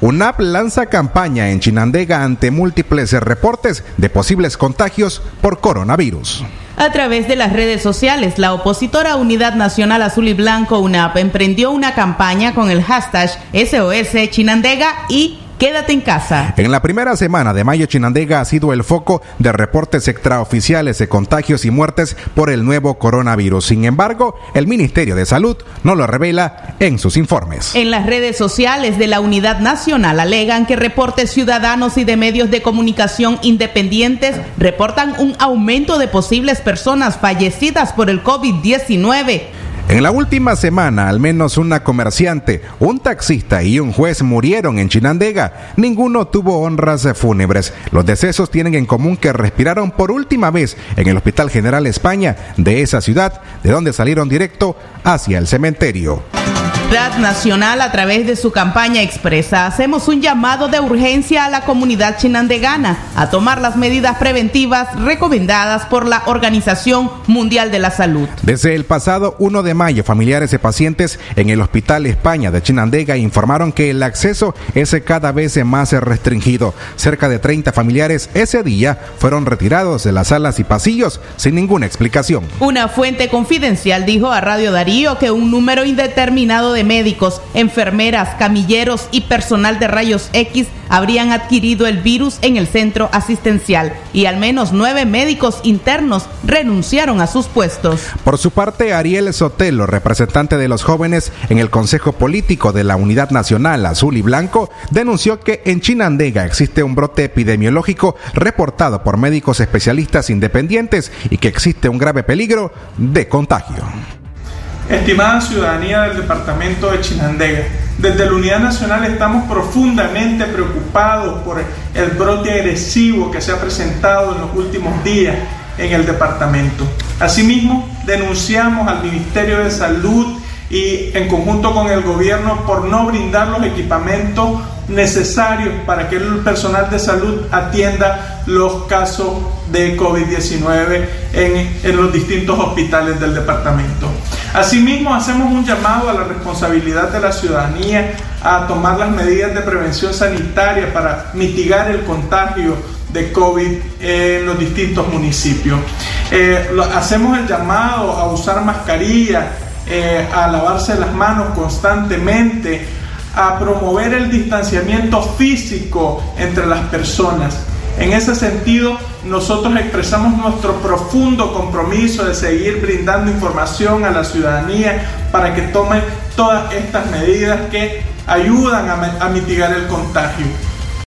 UNAP lanza campaña en Chinandega ante múltiples reportes de posibles contagios por coronavirus. A través de las redes sociales, la opositora Unidad Nacional Azul y Blanco UNAP emprendió una campaña con el hashtag SOS Chinandega y Quédate en casa. En la primera semana de mayo, Chinandega ha sido el foco de reportes extraoficiales de contagios y muertes por el nuevo coronavirus. Sin embargo, el Ministerio de Salud no lo revela en sus informes. En las redes sociales de la Unidad Nacional alegan que reportes ciudadanos y de medios de comunicación independientes reportan un aumento de posibles personas fallecidas por el COVID-19. En la última semana, al menos una comerciante, un taxista y un juez murieron en Chinandega. Ninguno tuvo honras fúnebres. Los decesos tienen en común que respiraron por última vez en el Hospital General España de esa ciudad, de donde salieron directo hacia el cementerio. Nacional a través de su campaña expresa, hacemos un llamado de urgencia a la comunidad chinandegana a tomar las medidas preventivas recomendadas por la Organización Mundial de la Salud. Desde el pasado 1 de mayo, familiares de pacientes en el Hospital España de Chinandega informaron que el acceso es cada vez más restringido. Cerca de 30 familiares ese día fueron retirados de las salas y pasillos sin ninguna explicación. Una fuente confidencial dijo a Radio Darío que un número indeterminado de médicos, enfermeras, camilleros y personal de rayos X habrían adquirido el virus en el centro asistencial y al menos nueve médicos internos renunciaron a sus puestos. Por su parte, Ariel Sotelo, representante de los jóvenes en el Consejo Político de la Unidad Nacional Azul y Blanco, denunció que en Chinandega existe un brote epidemiológico reportado por médicos especialistas independientes y que existe un grave peligro de contagio. Estimada ciudadanía del departamento de Chinandega, desde la Unidad Nacional estamos profundamente preocupados por el brote agresivo que se ha presentado en los últimos días en el departamento. Asimismo, denunciamos al Ministerio de Salud y en conjunto con el gobierno por no brindar los equipamientos necesarios para que el personal de salud atienda los casos de COVID-19 en, en, los distintos hospitales del departamento. Asimismo, hacemos un llamado a la responsabilidad de la ciudadanía a tomar las medidas de prevención sanitaria para mitigar el contagio de COVID en los distintos municipios. Eh, hacemos el llamado a usar mascarilla, eh, a lavarse las manos constantemente, a promover el distanciamiento físico entre las personas. En ese sentido, nosotros expresamos nuestro profundo compromiso de seguir brindando información a la ciudadanía para que tome todas estas medidas que ayudan a, a mitigar el contagio.